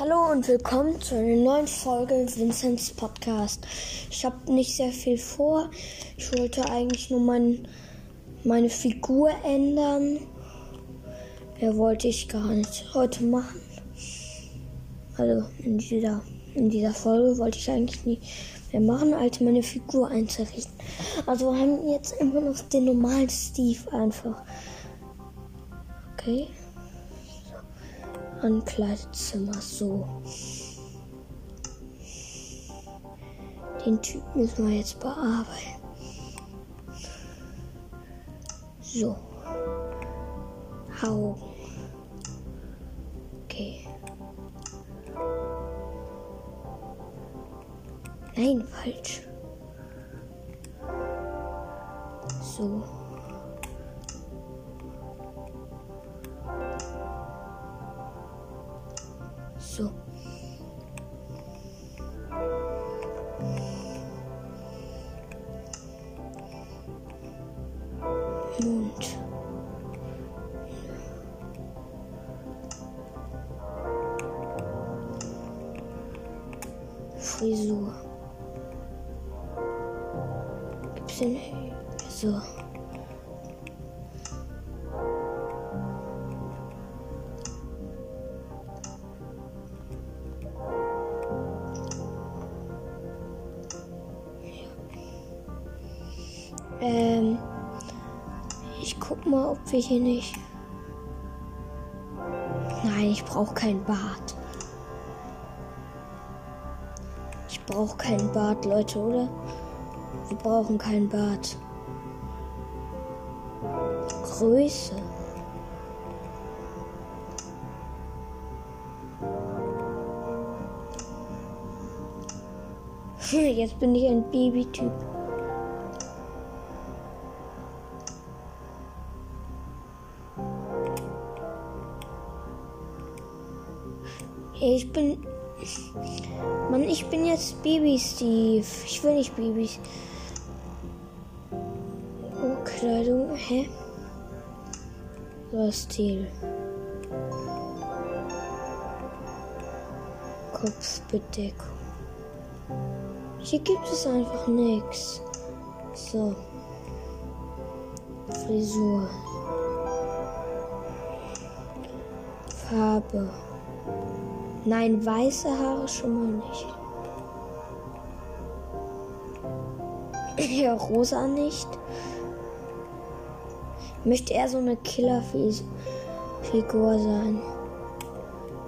Hallo und willkommen zu einer neuen Folge Vincents Podcast. Ich habe nicht sehr viel vor. Ich wollte eigentlich nur mein, meine Figur ändern. Mehr wollte ich gar nicht heute machen. Also in dieser, in dieser Folge wollte ich eigentlich nie mehr machen, als meine Figur einzurichten. Also wir haben jetzt immer noch den normalen Steve einfach. Okay. Ankleidezimmer so. Den Typ müssen wir jetzt bearbeiten. So. Augen. Okay. Nein, falsch. So. Frisur. Denn so? Ähm, ich guck mal, ob wir hier nicht. Nein, ich brauche kein Bart. Brauche keinen Bart, Leute, oder? Wir brauchen keinen Bart. Größe. Jetzt bin ich ein Babytyp. Ich bin. Bin jetzt Baby Steve. Ich will nicht Babys. Oh, Kleidung. Hä? So, Stil. Kopfbedeckung. Hier gibt es einfach nichts. So. Frisur. Farbe. Nein, weiße Haare schon mal nicht. Rosa nicht. Ich möchte eher so eine Killerfigur sein.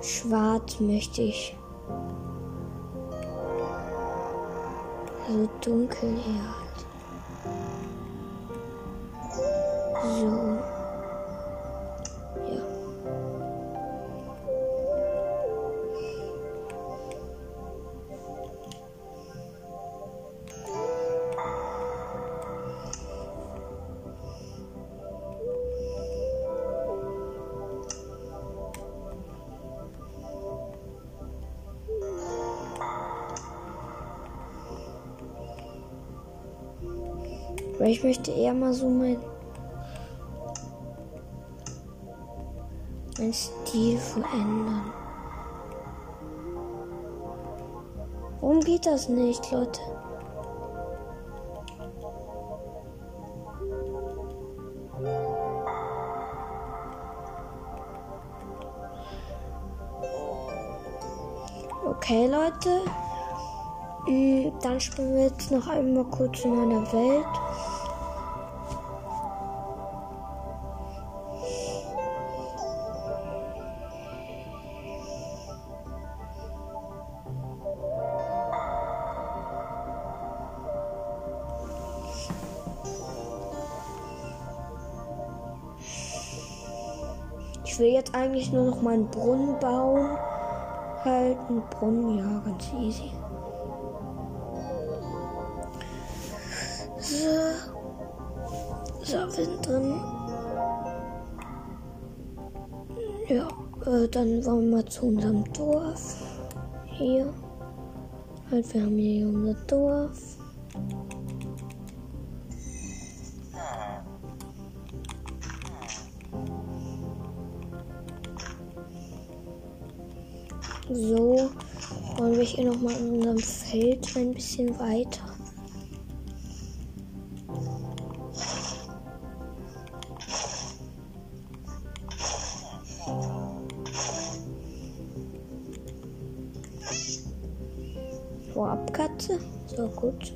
Schwarz möchte ich. So dunkel eher Weil ich möchte eher mal so mein, mein Stil verändern. Warum geht das nicht, Leute? Okay, Leute. Mm, dann spielen wir jetzt noch einmal kurz in meiner Welt. Jetzt eigentlich nur noch meinen Brunnen bauen. Halt einen Brunnen, ja, ganz easy. So. So, wir sind drin. Ja, äh, dann wollen wir mal zu unserem Dorf. Hier. Halt, wir haben hier unser Dorf. Hier nochmal in unserem Feld ein bisschen weiter. Vorab Katze, so gut.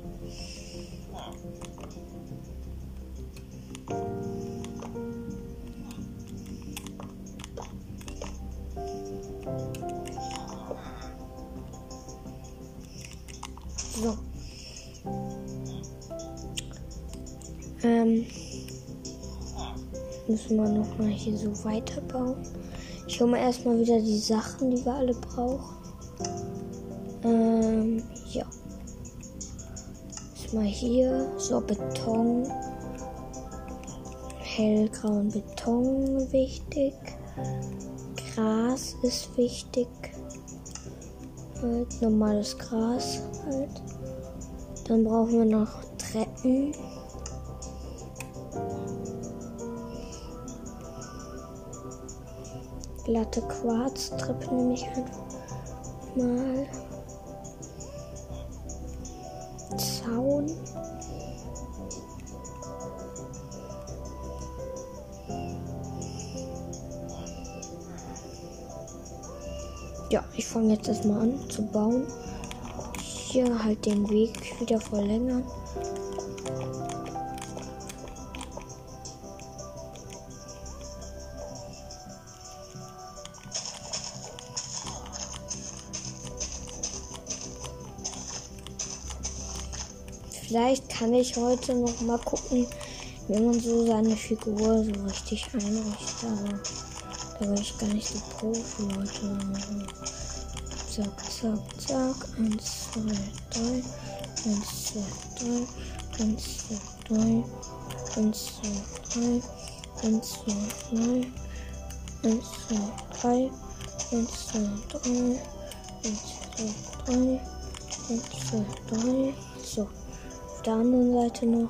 Mal hier so weiterbauen. Ich hole mal erstmal wieder die Sachen, die wir alle brauchen. Ähm, ja. Erstmal hier so Beton. Hellgrauen Beton wichtig. Gras ist wichtig halt normales Gras halt. Dann brauchen wir noch Treppen. Glatte Quarztreppe nehme ich einfach mal. Zaun. Ja, ich fange jetzt erstmal an zu bauen. Hier halt den Weg wieder verlängern. Kann ich heute noch mal gucken, wie man so seine Figur so richtig einrichtet. Aber da bin ich gar nicht so Profi, Leute. Zack, zack, zack. Eins, zwei, drei. Eins, zwei, drei. Eins, zwei, drei. Eins, zwei, drei. Eins, zwei, drei. Eins, zwei, drei. Eins, zwei, drei. Eins, zwei, drei. Eins, zwei, drei. So. Der anderen Seite noch.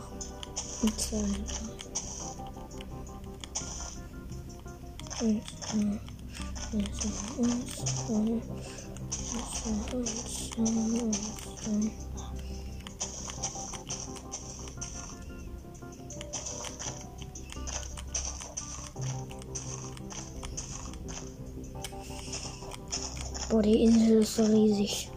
Und zwei, zwei, eins, zwei. Boah, die Insel ist so riesig.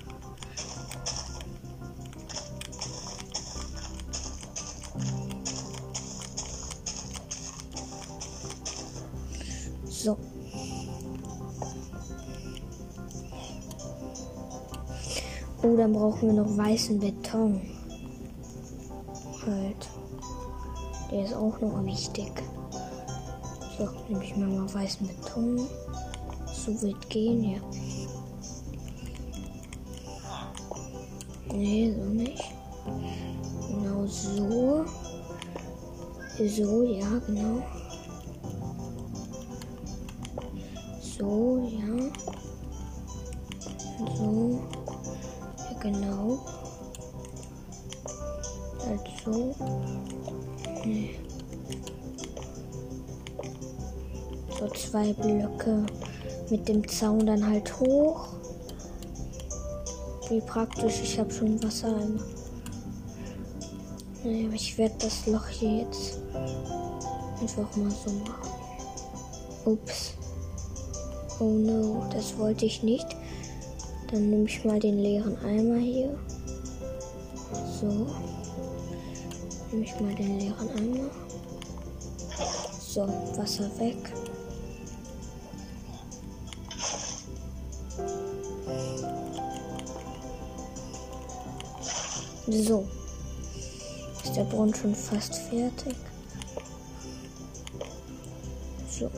Oh, dann brauchen wir noch weißen Beton. Halt. Der ist auch noch wichtig. So, nehme ich mir mal weißen Beton. So wird gehen, ja. Nee, so nicht. Genau so. So, ja, genau. So, ja. Genau. Halt so. Nee. So zwei Blöcke mit dem Zaun dann halt hoch. Wie praktisch, ich habe schon Wasser. Nee, ich werde das Loch hier jetzt einfach mal so machen. Ups. Oh no, das wollte ich nicht. Dann nehme ich mal den leeren Eimer hier. So. Nehme ich mal den leeren Eimer. So, Wasser weg. So. Ist der Brunnen schon fast fertig? So.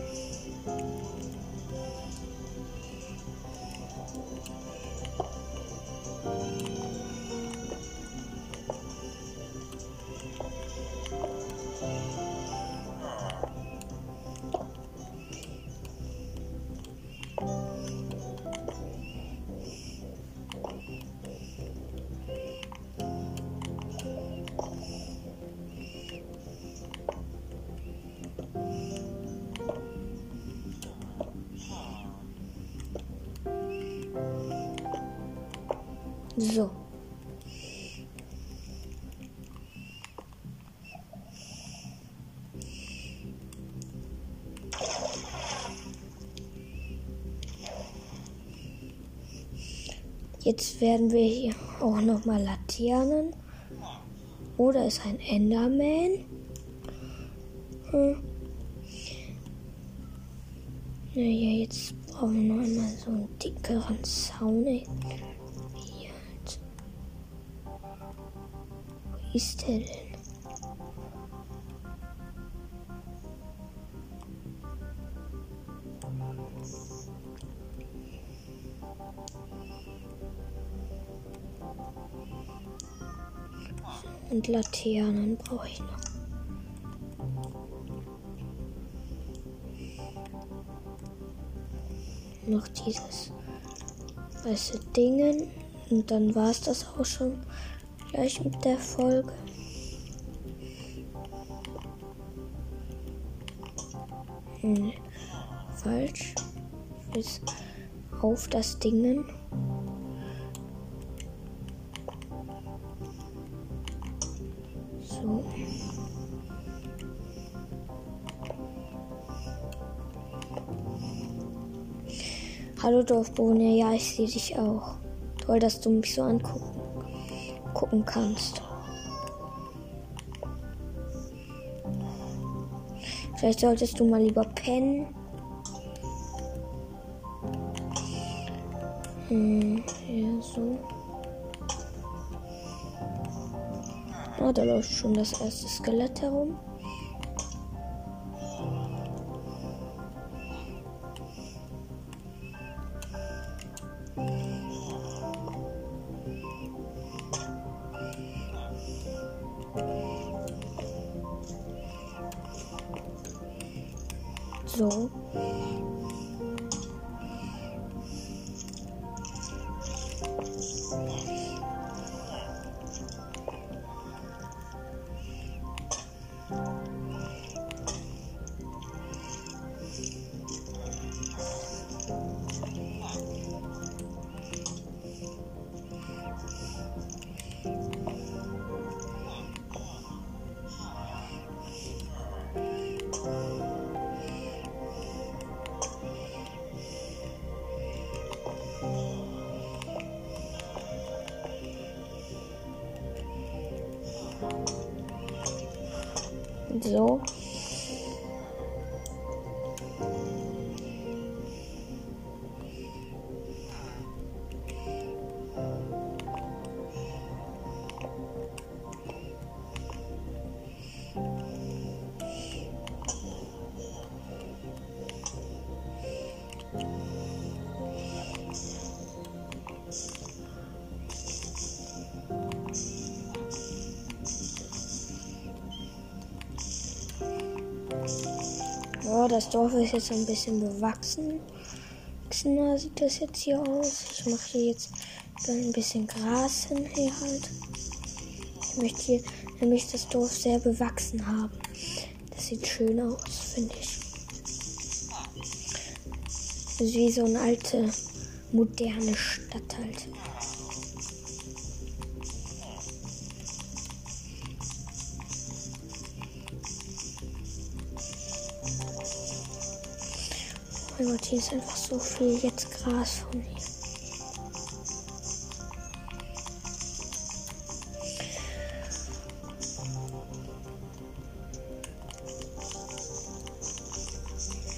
So. Jetzt werden wir hier auch noch mal Laternen. Oder ist ein Enderman? Hm. Naja, jetzt brauchen wir noch einmal so einen dickeren Zaun. Ey. Ist der denn? Und Laternen brauche ich noch. Noch dieses weiße Dingen. Und dann war es das auch schon gleich mit der Folge. Hm, falsch. Bis auf das Dingen. So. Hallo Dorfbewohner, ja, ich sehe dich auch. Toll, dass du mich so angucken gucken kannst. Vielleicht solltest du mal lieber pennen. Hm, ja, so. Oh, da läuft schon das erste Skelett herum. So. Das Dorf ist jetzt ein bisschen bewachsen. Na, sieht das jetzt hier aus. Ich mache hier jetzt ein bisschen Gras hin hier halt. Ich möchte hier nämlich das Dorf sehr bewachsen haben. Das sieht schön aus, finde ich. Wie so eine alte, moderne Stadt halt. Mein Gott, hier ist einfach so viel jetzt Gras von mir.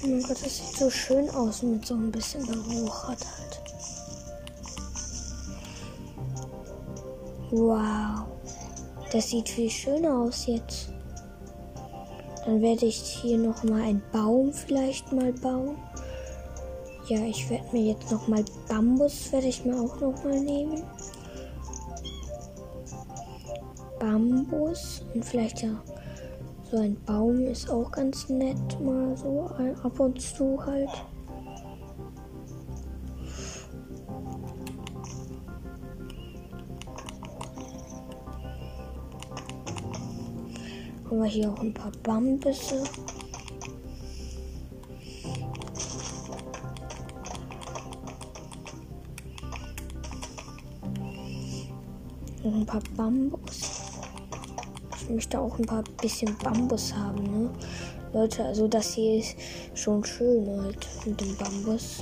Oh mein Gott, das sieht so schön aus mit so ein bisschen bewuchert halt. Wow. Das sieht viel schöner aus jetzt. Dann werde ich hier noch mal einen Baum vielleicht mal bauen. Ja, ich werde mir jetzt noch mal Bambus werde ich mir auch noch mal nehmen. Bambus und vielleicht ja so ein Baum ist auch ganz nett mal so ab und zu halt. Haben wir hier auch ein paar Bambüsse. Noch ein paar Bambus. Ich möchte auch ein paar bisschen Bambus haben, ne? Leute, also das hier ist schon schön halt mit dem Bambus.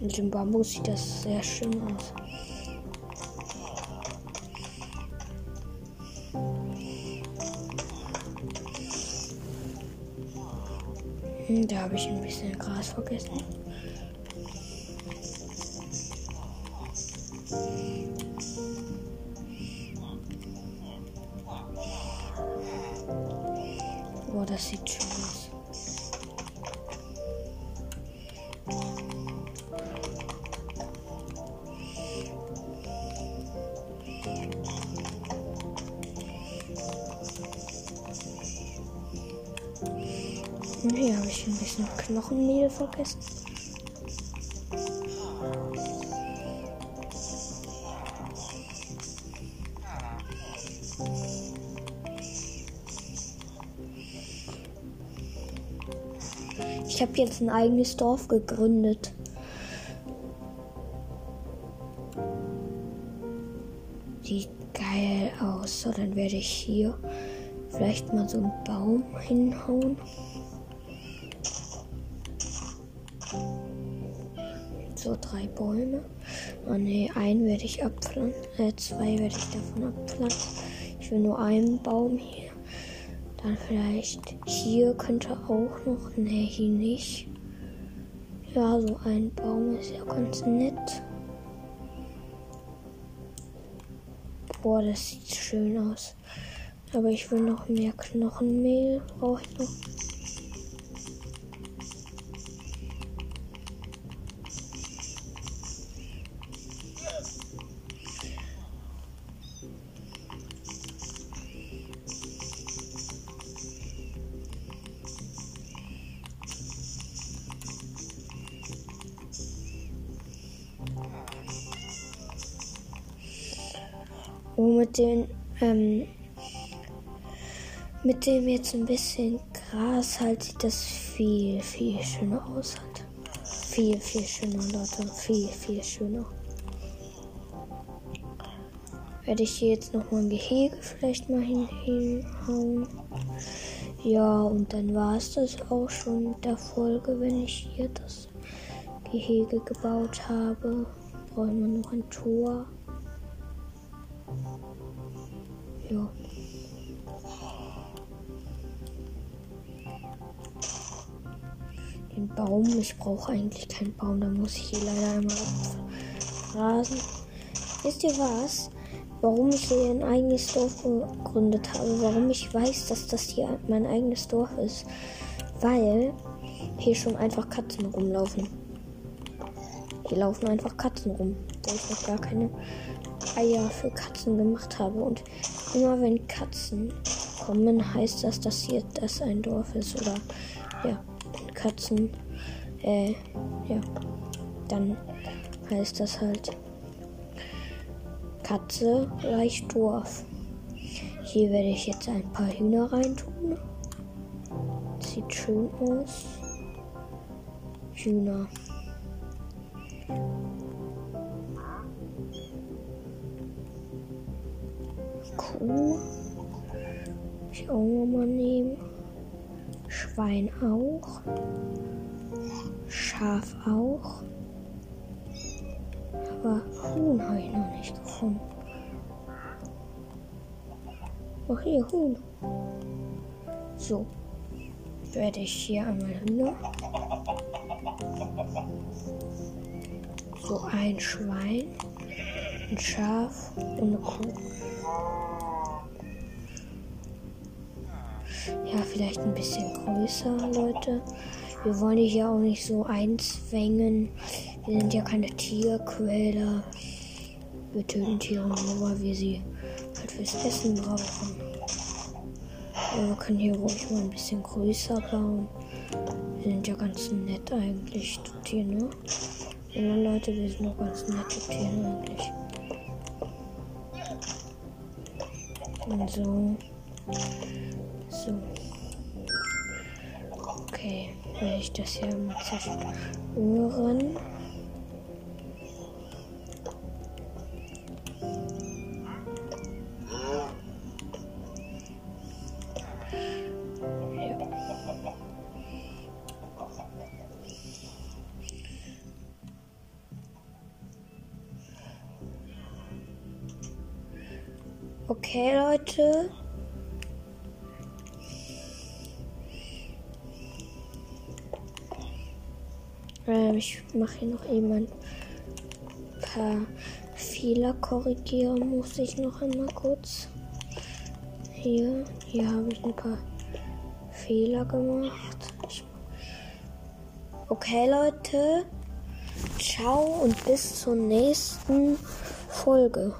Mit dem Bambus sieht das sehr schön aus. Hm, da habe ich ein bisschen Gras vergessen. Boah, das sieht schön aus. Und hier habe ich ein bisschen Knochenmehl vergessen. Jetzt ein eigenes Dorf gegründet. Sieht geil aus. So, dann werde ich hier vielleicht mal so einen Baum hinhauen. So drei Bäume. Oh ne, einen werde ich abpflanzen. Äh, zwei werde ich davon abpflanzen. Ich will nur einen Baum hier. Dann vielleicht hier könnte auch noch. Ne, hier nicht. Ja, so ein Baum ist ja ganz nett. Boah, das sieht schön aus. Aber ich will noch mehr Knochenmehl. Brauche ich noch. Oh, mit den, ähm, mit dem jetzt ein bisschen Gras halt sieht das viel, viel schöner aus halt. Viel, viel schöner, Leute. Viel, viel schöner. Werde ich hier jetzt noch mal ein Gehege vielleicht mal hin hinhauen. Ja, und dann war es das auch schon mit der Folge, wenn ich hier das Gehege gebaut habe. Brauchen wir noch ein Tor. Ja. Den Baum, ich brauche eigentlich keinen Baum, da muss ich hier leider einmal rasen. Wisst ihr was? Warum ich hier ein eigenes Dorf gegründet habe, warum ich weiß, dass das hier mein eigenes Dorf ist. Weil hier schon einfach Katzen rumlaufen. Hier laufen einfach Katzen rum, weil ich noch gar keine Eier für Katzen gemacht habe. Und immer wenn Katzen kommen, heißt das, dass hier das ein Dorf ist. Oder ja, Katzen, äh, ja, dann heißt das halt Katze gleich Dorf. Hier werde ich jetzt ein paar Hühner reintun. Sieht schön aus. Hühner. Ich auch nochmal nehmen. Schwein auch. Schaf auch. Aber Huhn habe ich noch nicht gefunden. Ach hier, Huhn. So. Werde ich hier einmal Hühner. So ein Schwein, ein Schaf und eine Kuh. Ja, vielleicht ein bisschen größer, Leute. Wir wollen die hier auch nicht so einzwängen. Wir sind ja keine Tierquäler. Wir töten Tiere nur, weil wir sie halt fürs Essen brauchen. Ja, wir können hier ruhig mal ein bisschen größer bauen. Wir sind ja ganz nett eigentlich, die Tiere, ne? Ja, Leute, wir sind noch ganz nette Tiere eigentlich. Und so. So. Will ich das hier mit zerstören? Okay, Leute. Ähm, ich mache hier noch eben ein paar Fehler korrigieren, muss ich noch einmal kurz. Hier, hier habe ich ein paar Fehler gemacht. Okay, Leute. Ciao und bis zur nächsten Folge.